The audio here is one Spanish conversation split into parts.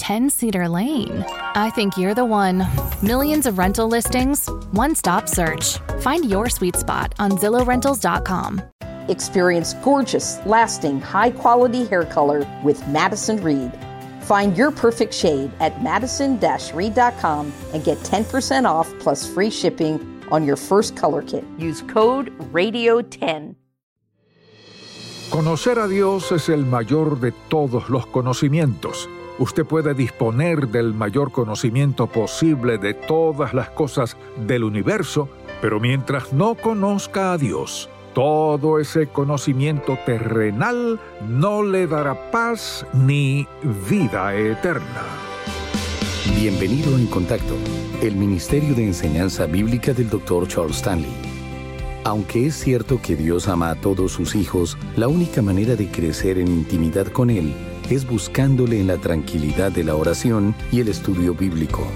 10 Cedar Lane. I think you're the one. Millions of rental listings, one stop search. Find your sweet spot on ZillowRentals.com. Experience gorgeous, lasting, high quality hair color with Madison Reed. Find your perfect shade at madison reed.com and get 10% off plus free shipping on your first color kit. Use code RADIO10. Conocer a Dios es el mayor de todos los conocimientos. Usted puede disponer del mayor conocimiento posible de todas las cosas del universo, pero mientras no conozca a Dios, todo ese conocimiento terrenal no le dará paz ni vida eterna. Bienvenido en Contacto, el Ministerio de Enseñanza Bíblica del Dr. Charles Stanley. Aunque es cierto que Dios ama a todos sus hijos, la única manera de crecer en intimidad con Él es buscándole en la tranquilidad de la oración y el estudio bíblico.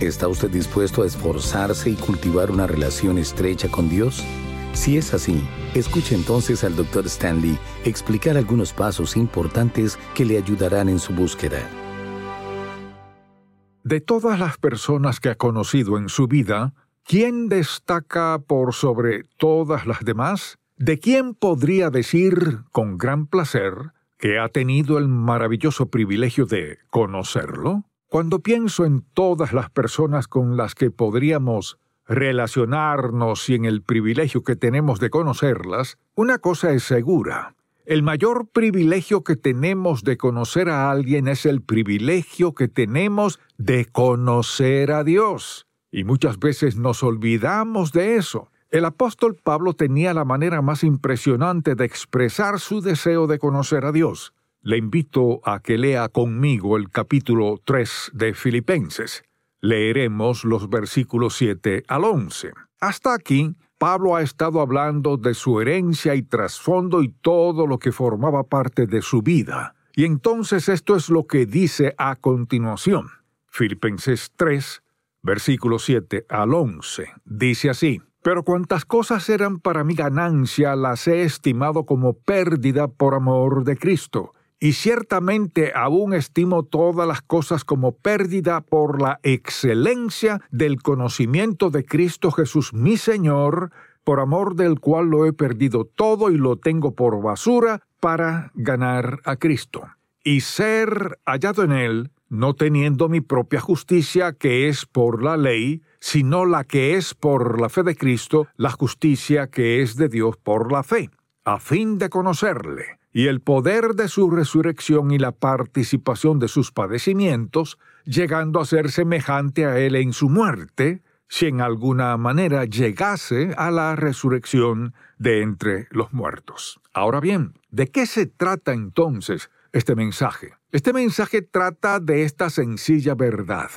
¿Está usted dispuesto a esforzarse y cultivar una relación estrecha con Dios? Si es así, escuche entonces al Dr. Stanley explicar algunos pasos importantes que le ayudarán en su búsqueda. De todas las personas que ha conocido en su vida, ¿quién destaca por sobre todas las demás? ¿De quién podría decir con gran placer que ha tenido el maravilloso privilegio de conocerlo? Cuando pienso en todas las personas con las que podríamos relacionarnos y en el privilegio que tenemos de conocerlas, una cosa es segura. El mayor privilegio que tenemos de conocer a alguien es el privilegio que tenemos de conocer a Dios. Y muchas veces nos olvidamos de eso. El apóstol Pablo tenía la manera más impresionante de expresar su deseo de conocer a Dios. Le invito a que lea conmigo el capítulo 3 de Filipenses leeremos los versículos 7 al 11. Hasta aquí, Pablo ha estado hablando de su herencia y trasfondo y todo lo que formaba parte de su vida. Y entonces esto es lo que dice a continuación. Filipenses 3, versículo 7 al 11. Dice así. Pero cuantas cosas eran para mi ganancia las he estimado como pérdida por amor de Cristo y ciertamente aún estimo todas las cosas como pérdida por la excelencia del conocimiento de Cristo Jesús mi Señor, por amor del cual lo he perdido todo y lo tengo por basura para ganar a Cristo, y ser hallado en él, no teniendo mi propia justicia que es por la ley, sino la que es por la fe de Cristo, la justicia que es de Dios por la fe, a fin de conocerle y el poder de su resurrección y la participación de sus padecimientos, llegando a ser semejante a él en su muerte, si en alguna manera llegase a la resurrección de entre los muertos. Ahora bien, ¿de qué se trata entonces este mensaje? Este mensaje trata de esta sencilla verdad,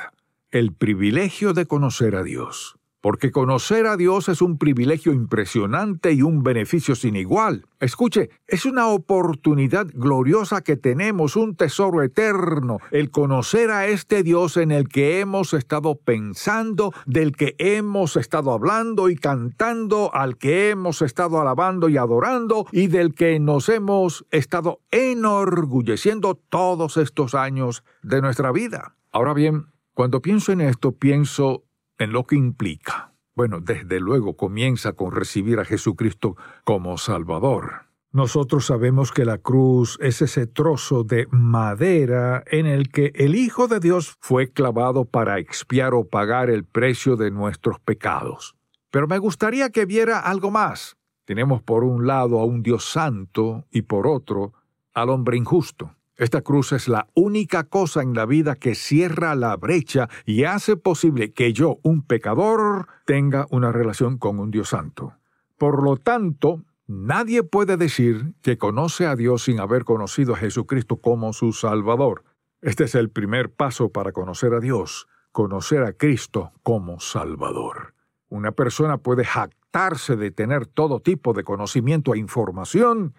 el privilegio de conocer a Dios porque conocer a Dios es un privilegio impresionante y un beneficio sin igual. Escuche, es una oportunidad gloriosa que tenemos, un tesoro eterno, el conocer a este Dios en el que hemos estado pensando, del que hemos estado hablando y cantando, al que hemos estado alabando y adorando y del que nos hemos estado enorgulleciendo todos estos años de nuestra vida. Ahora bien, cuando pienso en esto, pienso en lo que implica. Bueno, desde luego comienza con recibir a Jesucristo como Salvador. Nosotros sabemos que la cruz es ese trozo de madera en el que el Hijo de Dios fue clavado para expiar o pagar el precio de nuestros pecados. Pero me gustaría que viera algo más. Tenemos por un lado a un Dios santo y por otro al hombre injusto. Esta cruz es la única cosa en la vida que cierra la brecha y hace posible que yo, un pecador, tenga una relación con un Dios santo. Por lo tanto, nadie puede decir que conoce a Dios sin haber conocido a Jesucristo como su Salvador. Este es el primer paso para conocer a Dios, conocer a Cristo como Salvador. Una persona puede jactar jactarse de tener todo tipo de conocimiento e información,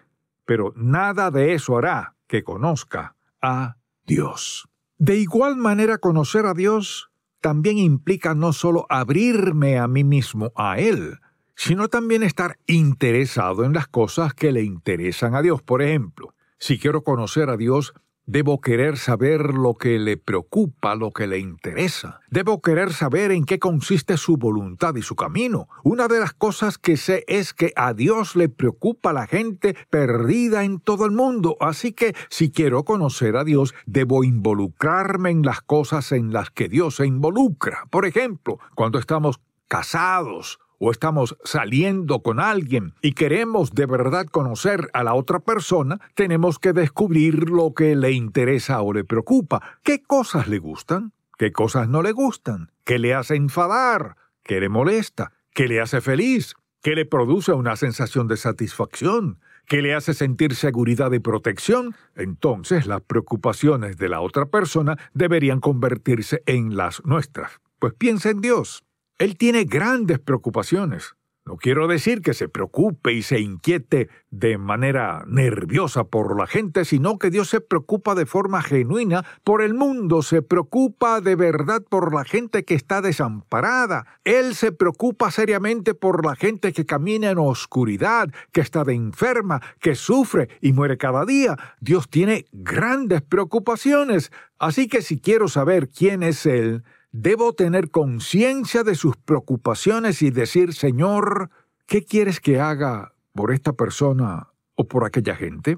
pero nada de eso hará que conozca a Dios. De igual manera, conocer a Dios también implica no solo abrirme a mí mismo a Él, sino también estar interesado en las cosas que le interesan a Dios. Por ejemplo, si quiero conocer a Dios, Debo querer saber lo que le preocupa, lo que le interesa. Debo querer saber en qué consiste su voluntad y su camino. Una de las cosas que sé es que a Dios le preocupa la gente perdida en todo el mundo. Así que si quiero conocer a Dios, debo involucrarme en las cosas en las que Dios se involucra. Por ejemplo, cuando estamos casados o estamos saliendo con alguien y queremos de verdad conocer a la otra persona, tenemos que descubrir lo que le interesa o le preocupa, qué cosas le gustan, qué cosas no le gustan, qué le hace enfadar, qué le molesta, qué le hace feliz, qué le produce una sensación de satisfacción, qué le hace sentir seguridad y protección, entonces las preocupaciones de la otra persona deberían convertirse en las nuestras. Pues piensa en Dios. Él tiene grandes preocupaciones. No quiero decir que se preocupe y se inquiete de manera nerviosa por la gente, sino que Dios se preocupa de forma genuina por el mundo, se preocupa de verdad por la gente que está desamparada. Él se preocupa seriamente por la gente que camina en oscuridad, que está de enferma, que sufre y muere cada día. Dios tiene grandes preocupaciones. Así que si quiero saber quién es Él, debo tener conciencia de sus preocupaciones y decir, Señor, ¿qué quieres que haga por esta persona o por aquella gente?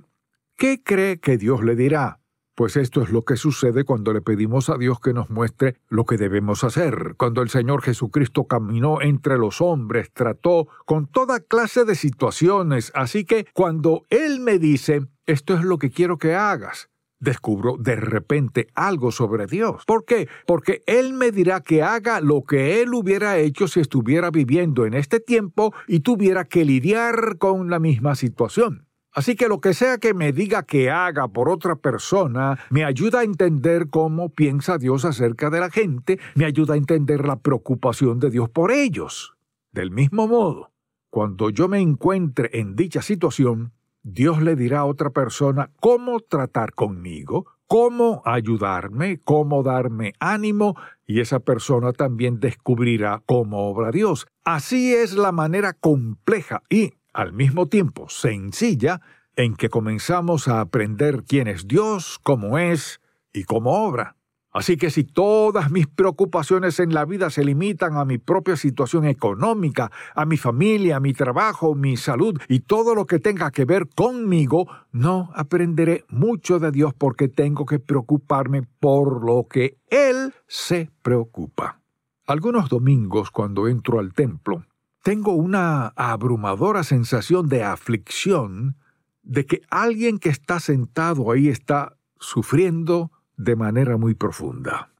¿Qué cree que Dios le dirá? Pues esto es lo que sucede cuando le pedimos a Dios que nos muestre lo que debemos hacer. Cuando el Señor Jesucristo caminó entre los hombres, trató con toda clase de situaciones. Así que cuando Él me dice, esto es lo que quiero que hagas, descubro de repente algo sobre Dios. ¿Por qué? Porque Él me dirá que haga lo que Él hubiera hecho si estuviera viviendo en este tiempo y tuviera que lidiar con la misma situación. Así que lo que sea que me diga que haga por otra persona, me ayuda a entender cómo piensa Dios acerca de la gente, me ayuda a entender la preocupación de Dios por ellos. Del mismo modo, cuando yo me encuentre en dicha situación, Dios le dirá a otra persona cómo tratar conmigo, cómo ayudarme, cómo darme ánimo, y esa persona también descubrirá cómo obra Dios. Así es la manera compleja y, al mismo tiempo, sencilla en que comenzamos a aprender quién es Dios, cómo es y cómo obra. Así que si todas mis preocupaciones en la vida se limitan a mi propia situación económica, a mi familia, a mi trabajo, mi salud y todo lo que tenga que ver conmigo, no aprenderé mucho de Dios porque tengo que preocuparme por lo que Él se preocupa. Algunos domingos cuando entro al templo, tengo una abrumadora sensación de aflicción de que alguien que está sentado ahí está sufriendo, de manera muy profunda.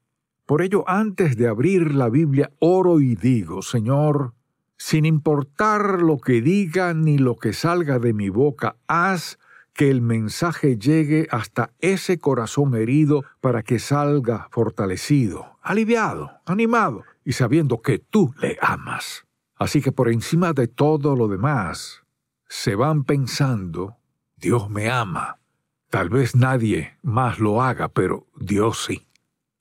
Por ello, antes de abrir la Biblia, oro y digo, Señor, sin importar lo que diga ni lo que salga de mi boca, haz que el mensaje llegue hasta ese corazón herido para que salga fortalecido, aliviado, animado y sabiendo que tú le amas. Así que por encima de todo lo demás, se van pensando, Dios me ama, Tal vez nadie más lo haga, pero Dios sí.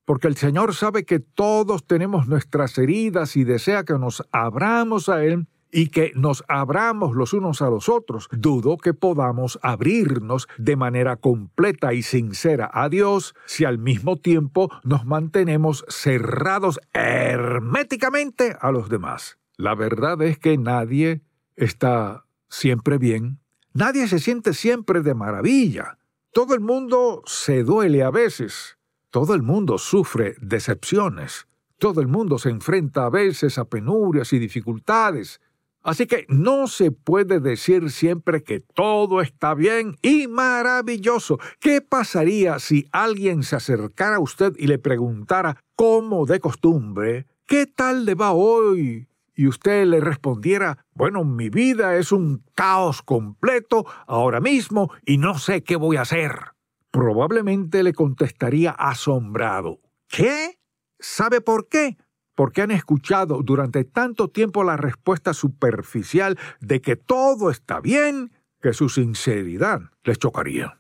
Porque el Señor sabe que todos tenemos nuestras heridas y desea que nos abramos a Él y que nos abramos los unos a los otros. Dudo que podamos abrirnos de manera completa y sincera a Dios si al mismo tiempo nos mantenemos cerrados herméticamente a los demás. La verdad es que nadie está siempre bien, nadie se siente siempre de maravilla. Todo el mundo se duele a veces, todo el mundo sufre decepciones, todo el mundo se enfrenta a veces a penurias y dificultades. Así que no se puede decir siempre que todo está bien y maravilloso. ¿Qué pasaría si alguien se acercara a usted y le preguntara, como de costumbre, ¿qué tal le va hoy? Y usted le respondiera, bueno, mi vida es un caos completo ahora mismo y no sé qué voy a hacer. Probablemente le contestaría asombrado. ¿Qué? ¿Sabe por qué? porque han escuchado durante tanto tiempo la respuesta superficial de que todo está bien, que su sinceridad les chocaría.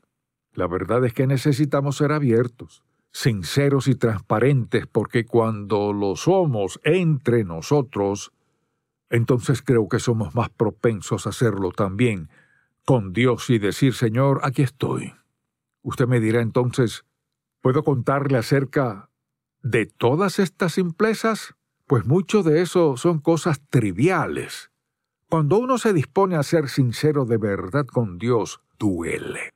La verdad es que necesitamos ser abiertos, sinceros y transparentes, porque cuando lo somos entre nosotros, entonces creo que somos más propensos a hacerlo también con Dios y decir, Señor, aquí estoy. Usted me dirá entonces, ¿puedo contarle acerca de todas estas simplezas? Pues mucho de eso son cosas triviales. Cuando uno se dispone a ser sincero de verdad con Dios, duele.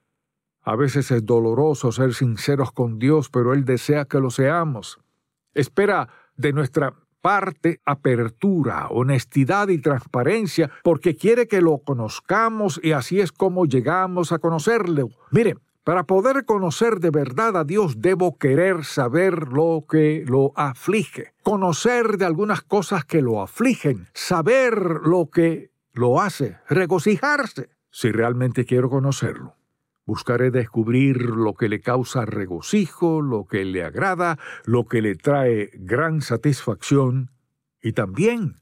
A veces es doloroso ser sinceros con Dios, pero Él desea que lo seamos. Espera de nuestra parte apertura, honestidad y transparencia, porque quiere que lo conozcamos y así es como llegamos a conocerlo. Mire, para poder conocer de verdad a Dios debo querer saber lo que lo aflige, conocer de algunas cosas que lo afligen, saber lo que lo hace, regocijarse, si realmente quiero conocerlo. Buscaré descubrir lo que le causa regocijo, lo que le agrada, lo que le trae gran satisfacción y también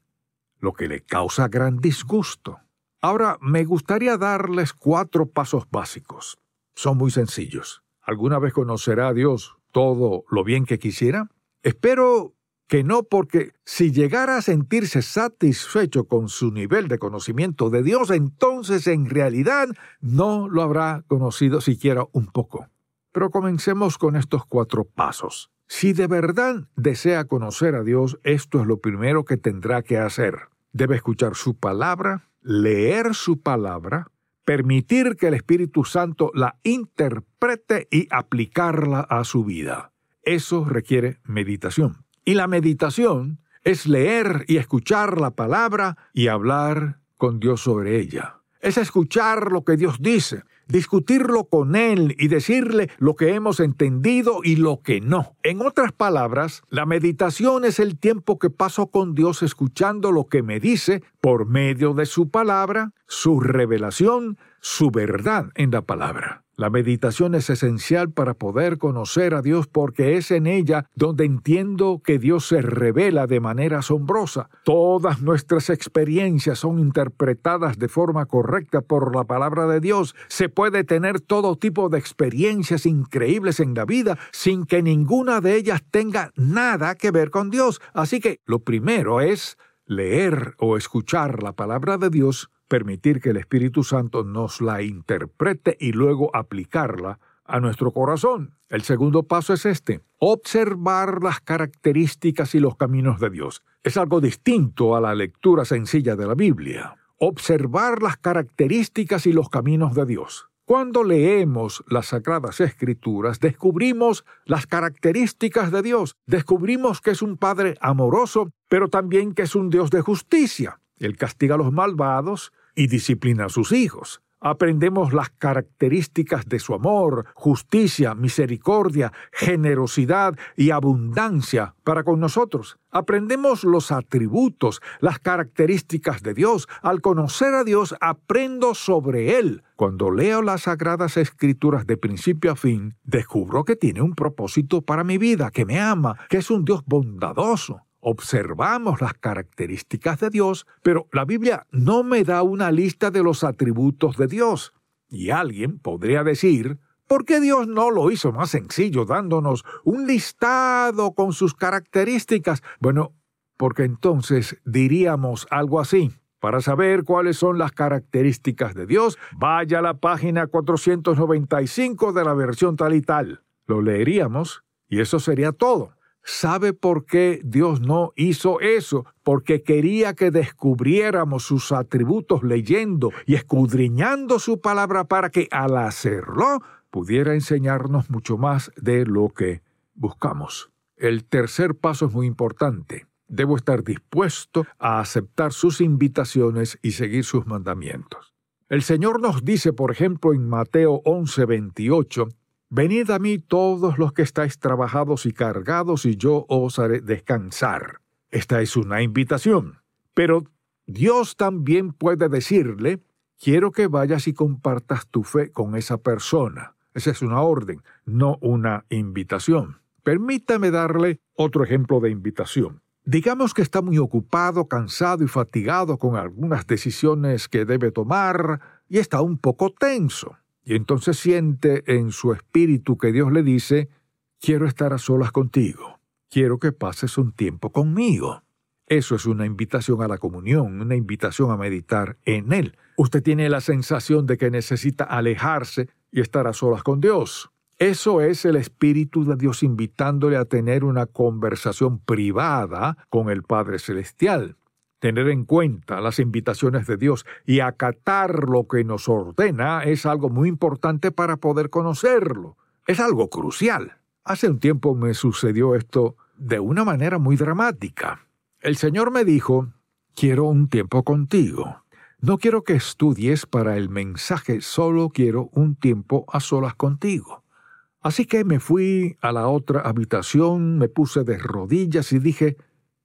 lo que le causa gran disgusto. Ahora me gustaría darles cuatro pasos básicos. Son muy sencillos. ¿Alguna vez conocerá a Dios todo lo bien que quisiera? Espero que no porque si llegara a sentirse satisfecho con su nivel de conocimiento de Dios, entonces en realidad no lo habrá conocido siquiera un poco. Pero comencemos con estos cuatro pasos. Si de verdad desea conocer a Dios, esto es lo primero que tendrá que hacer. Debe escuchar su palabra, leer su palabra, permitir que el Espíritu Santo la interprete y aplicarla a su vida. Eso requiere meditación. Y la meditación es leer y escuchar la palabra y hablar con Dios sobre ella. Es escuchar lo que Dios dice, discutirlo con Él y decirle lo que hemos entendido y lo que no. En otras palabras, la meditación es el tiempo que paso con Dios escuchando lo que me dice por medio de su palabra, su revelación, su verdad en la palabra. La meditación es esencial para poder conocer a Dios porque es en ella donde entiendo que Dios se revela de manera asombrosa. Todas nuestras experiencias son interpretadas de forma correcta por la palabra de Dios. Se puede tener todo tipo de experiencias increíbles en la vida sin que ninguna de ellas tenga nada que ver con Dios. Así que lo primero es leer o escuchar la palabra de Dios permitir que el Espíritu Santo nos la interprete y luego aplicarla a nuestro corazón. El segundo paso es este, observar las características y los caminos de Dios. Es algo distinto a la lectura sencilla de la Biblia. Observar las características y los caminos de Dios. Cuando leemos las Sagradas Escrituras, descubrimos las características de Dios, descubrimos que es un Padre amoroso, pero también que es un Dios de justicia. Él castiga a los malvados y disciplina a sus hijos. Aprendemos las características de su amor, justicia, misericordia, generosidad y abundancia para con nosotros. Aprendemos los atributos, las características de Dios. Al conocer a Dios, aprendo sobre Él. Cuando leo las sagradas escrituras de principio a fin, descubro que tiene un propósito para mi vida, que me ama, que es un Dios bondadoso observamos las características de Dios, pero la Biblia no me da una lista de los atributos de Dios. Y alguien podría decir, ¿por qué Dios no lo hizo más sencillo dándonos un listado con sus características? Bueno, porque entonces diríamos algo así. Para saber cuáles son las características de Dios, vaya a la página 495 de la versión tal y tal. Lo leeríamos y eso sería todo. ¿Sabe por qué Dios no hizo eso? Porque quería que descubriéramos sus atributos leyendo y escudriñando su palabra para que al hacerlo pudiera enseñarnos mucho más de lo que buscamos. El tercer paso es muy importante. Debo estar dispuesto a aceptar sus invitaciones y seguir sus mandamientos. El Señor nos dice, por ejemplo, en Mateo 11:28, Venid a mí todos los que estáis trabajados y cargados, y yo os haré descansar. Esta es una invitación. Pero Dios también puede decirle, quiero que vayas y compartas tu fe con esa persona. Esa es una orden, no una invitación. Permítame darle otro ejemplo de invitación. Digamos que está muy ocupado, cansado y fatigado con algunas decisiones que debe tomar y está un poco tenso. Y entonces siente en su espíritu que Dios le dice, quiero estar a solas contigo, quiero que pases un tiempo conmigo. Eso es una invitación a la comunión, una invitación a meditar en Él. Usted tiene la sensación de que necesita alejarse y estar a solas con Dios. Eso es el Espíritu de Dios invitándole a tener una conversación privada con el Padre Celestial. Tener en cuenta las invitaciones de Dios y acatar lo que nos ordena es algo muy importante para poder conocerlo. Es algo crucial. Hace un tiempo me sucedió esto de una manera muy dramática. El Señor me dijo, quiero un tiempo contigo. No quiero que estudies para el mensaje, solo quiero un tiempo a solas contigo. Así que me fui a la otra habitación, me puse de rodillas y dije,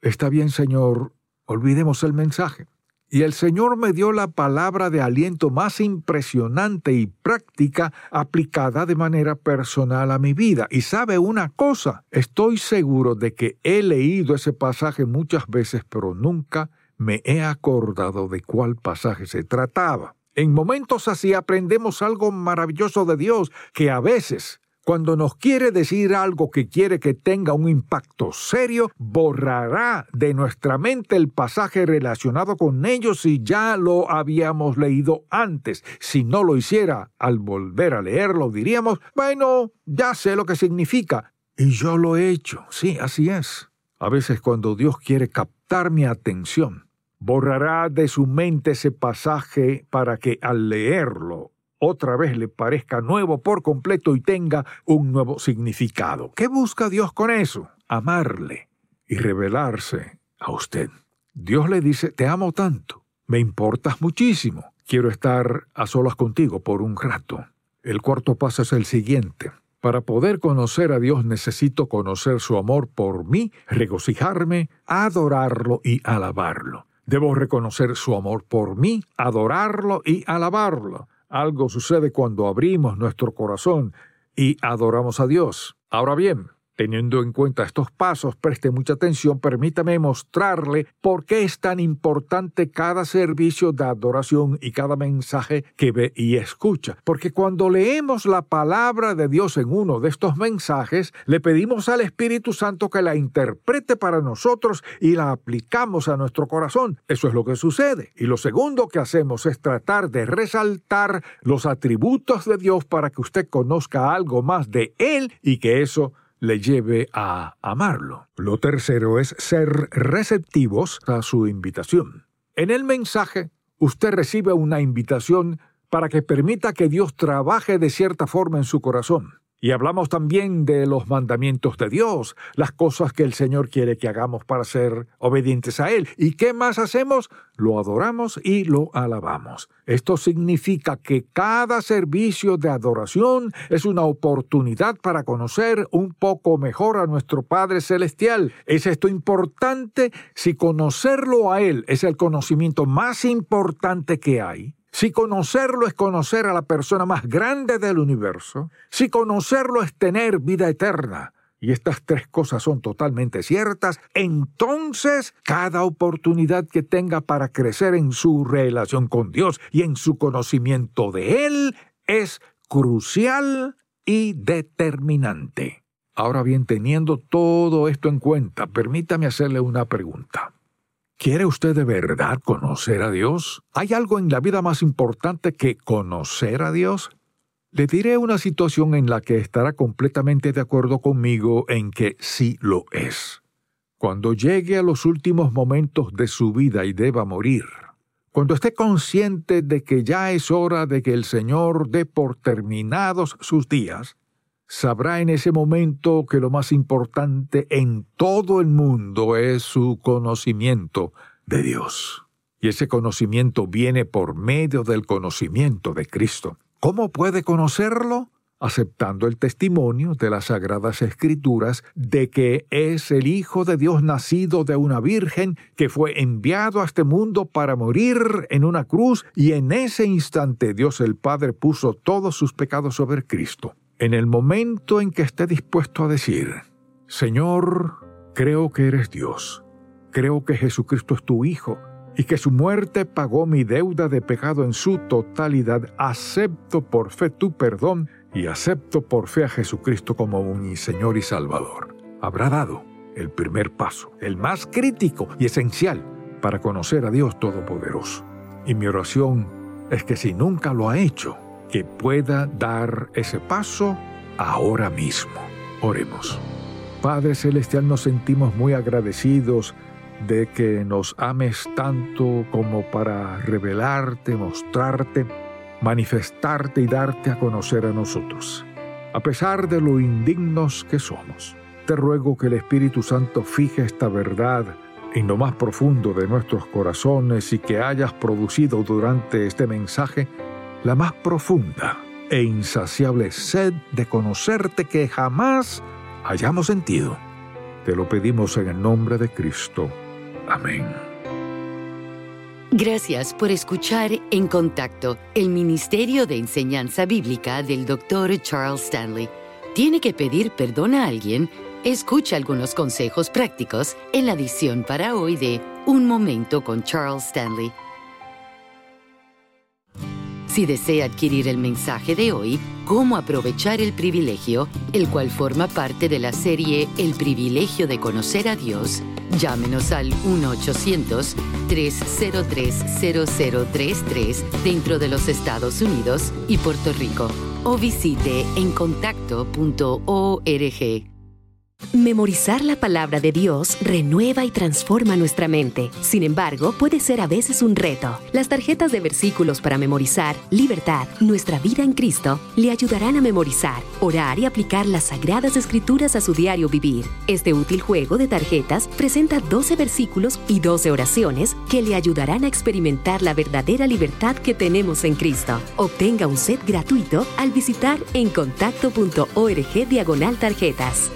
Está bien, Señor, olvidemos el mensaje. Y el Señor me dio la palabra de aliento más impresionante y práctica aplicada de manera personal a mi vida. Y sabe una cosa, estoy seguro de que he leído ese pasaje muchas veces, pero nunca me he acordado de cuál pasaje se trataba. En momentos así aprendemos algo maravilloso de Dios que a veces cuando nos quiere decir algo que quiere que tenga un impacto serio, borrará de nuestra mente el pasaje relacionado con ellos si ya lo habíamos leído antes. Si no lo hiciera, al volver a leerlo diríamos, bueno, ya sé lo que significa. Y yo lo he hecho. Sí, así es. A veces cuando Dios quiere captar mi atención, borrará de su mente ese pasaje para que al leerlo otra vez le parezca nuevo por completo y tenga un nuevo significado. ¿Qué busca Dios con eso? Amarle y revelarse a usted. Dios le dice, te amo tanto, me importas muchísimo, quiero estar a solas contigo por un rato. El cuarto paso es el siguiente. Para poder conocer a Dios necesito conocer su amor por mí, regocijarme, adorarlo y alabarlo. Debo reconocer su amor por mí, adorarlo y alabarlo. Algo sucede cuando abrimos nuestro corazón y adoramos a Dios. Ahora bien, Teniendo en cuenta estos pasos, preste mucha atención, permítame mostrarle por qué es tan importante cada servicio de adoración y cada mensaje que ve y escucha. Porque cuando leemos la palabra de Dios en uno de estos mensajes, le pedimos al Espíritu Santo que la interprete para nosotros y la aplicamos a nuestro corazón. Eso es lo que sucede. Y lo segundo que hacemos es tratar de resaltar los atributos de Dios para que usted conozca algo más de Él y que eso le lleve a amarlo. Lo tercero es ser receptivos a su invitación. En el mensaje, usted recibe una invitación para que permita que Dios trabaje de cierta forma en su corazón. Y hablamos también de los mandamientos de Dios, las cosas que el Señor quiere que hagamos para ser obedientes a Él. ¿Y qué más hacemos? Lo adoramos y lo alabamos. Esto significa que cada servicio de adoración es una oportunidad para conocer un poco mejor a nuestro Padre Celestial. ¿Es esto importante? Si conocerlo a Él es el conocimiento más importante que hay, si conocerlo es conocer a la persona más grande del universo, si conocerlo es tener vida eterna, y estas tres cosas son totalmente ciertas, entonces cada oportunidad que tenga para crecer en su relación con Dios y en su conocimiento de Él es crucial y determinante. Ahora bien, teniendo todo esto en cuenta, permítame hacerle una pregunta. ¿Quiere usted de verdad conocer a Dios? ¿Hay algo en la vida más importante que conocer a Dios? Le diré una situación en la que estará completamente de acuerdo conmigo en que sí lo es. Cuando llegue a los últimos momentos de su vida y deba morir, cuando esté consciente de que ya es hora de que el Señor dé por terminados sus días, sabrá en ese momento que lo más importante en todo el mundo es su conocimiento de Dios. Y ese conocimiento viene por medio del conocimiento de Cristo. ¿Cómo puede conocerlo? aceptando el testimonio de las Sagradas Escrituras de que es el Hijo de Dios nacido de una Virgen que fue enviado a este mundo para morir en una cruz y en ese instante Dios el Padre puso todos sus pecados sobre Cristo en el momento en que esté dispuesto a decir, Señor, creo que eres Dios, Creo que Jesucristo es tu Hijo y que su muerte pagó mi deuda de pecado en su totalidad. Acepto por fe tu perdón y acepto por fe a Jesucristo como mi Señor y Salvador. Habrá dado el primer paso, el más crítico y esencial para conocer a Dios Todopoderoso. Y mi oración es que si nunca lo ha hecho, que pueda dar ese paso ahora mismo. Oremos. Padre Celestial, nos sentimos muy agradecidos de que nos ames tanto como para revelarte, mostrarte, manifestarte y darte a conocer a nosotros. A pesar de lo indignos que somos, te ruego que el Espíritu Santo fije esta verdad en lo más profundo de nuestros corazones y que hayas producido durante este mensaje la más profunda e insaciable sed de conocerte que jamás hayamos sentido. Te lo pedimos en el nombre de Cristo. Amén. Gracias por escuchar En Contacto, el Ministerio de Enseñanza Bíblica del Dr. Charles Stanley. ¿Tiene que pedir perdón a alguien? Escucha algunos consejos prácticos en la edición para hoy de Un Momento con Charles Stanley. Si desea adquirir el mensaje de hoy, Cómo aprovechar el privilegio, el cual forma parte de la serie El privilegio de conocer a Dios, llámenos al 1-800-303-0033 dentro de los Estados Unidos y Puerto Rico o visite encontacto.org. Memorizar la palabra de Dios renueva y transforma nuestra mente. Sin embargo, puede ser a veces un reto. Las tarjetas de versículos para memorizar, libertad, nuestra vida en Cristo, le ayudarán a memorizar, orar y aplicar las sagradas escrituras a su diario vivir. Este útil juego de tarjetas presenta 12 versículos y 12 oraciones que le ayudarán a experimentar la verdadera libertad que tenemos en Cristo. Obtenga un set gratuito al visitar encontacto.org diagonal tarjetas.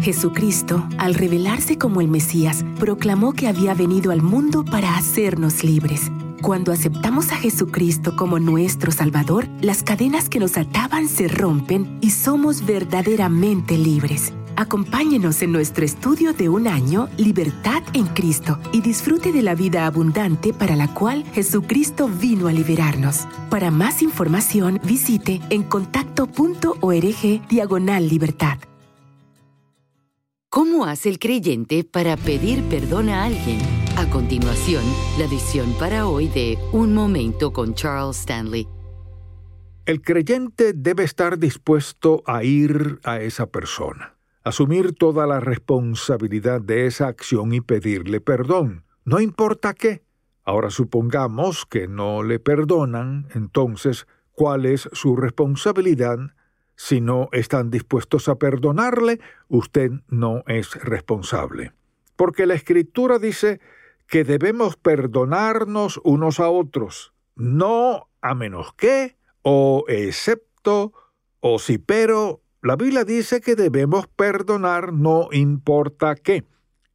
Jesucristo, al revelarse como el Mesías, proclamó que había venido al mundo para hacernos libres. Cuando aceptamos a Jesucristo como nuestro Salvador, las cadenas que nos ataban se rompen y somos verdaderamente libres. Acompáñenos en nuestro estudio de un año, Libertad en Cristo, y disfrute de la vida abundante para la cual Jesucristo vino a liberarnos. Para más información, visite en contacto.org diagonal libertad. ¿Cómo hace el creyente para pedir perdón a alguien? A continuación, la edición para hoy de Un Momento con Charles Stanley. El creyente debe estar dispuesto a ir a esa persona, asumir toda la responsabilidad de esa acción y pedirle perdón, no importa qué. Ahora supongamos que no le perdonan, entonces, ¿cuál es su responsabilidad? Si no están dispuestos a perdonarle, usted no es responsable. Porque la Escritura dice que debemos perdonarnos unos a otros, no a menos que, o excepto, o si pero, la Biblia dice que debemos perdonar no importa qué.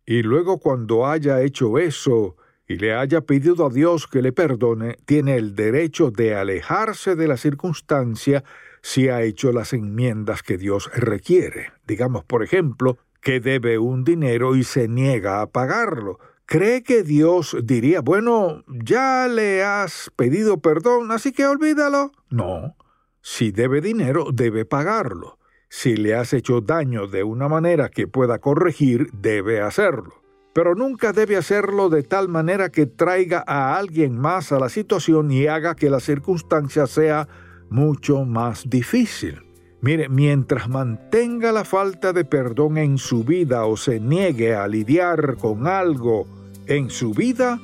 Y luego cuando haya hecho eso y le haya pedido a Dios que le perdone, tiene el derecho de alejarse de la circunstancia si ha hecho las enmiendas que Dios requiere. Digamos, por ejemplo, que debe un dinero y se niega a pagarlo. ¿Cree que Dios diría, bueno, ya le has pedido perdón, así que olvídalo? No. Si debe dinero, debe pagarlo. Si le has hecho daño de una manera que pueda corregir, debe hacerlo. Pero nunca debe hacerlo de tal manera que traiga a alguien más a la situación y haga que la circunstancia sea mucho más difícil. Mire, mientras mantenga la falta de perdón en su vida o se niegue a lidiar con algo en su vida,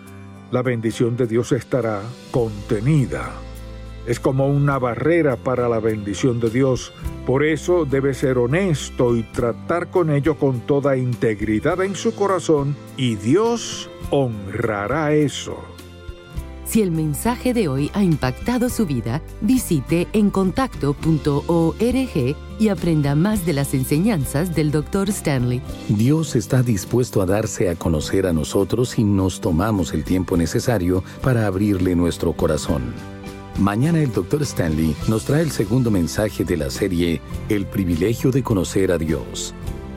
la bendición de Dios estará contenida. Es como una barrera para la bendición de Dios. Por eso debe ser honesto y tratar con ello con toda integridad en su corazón y Dios honrará eso. Si el mensaje de hoy ha impactado su vida, visite encontacto.org y aprenda más de las enseñanzas del Dr. Stanley. Dios está dispuesto a darse a conocer a nosotros si nos tomamos el tiempo necesario para abrirle nuestro corazón. Mañana el Dr. Stanley nos trae el segundo mensaje de la serie El privilegio de conocer a Dios.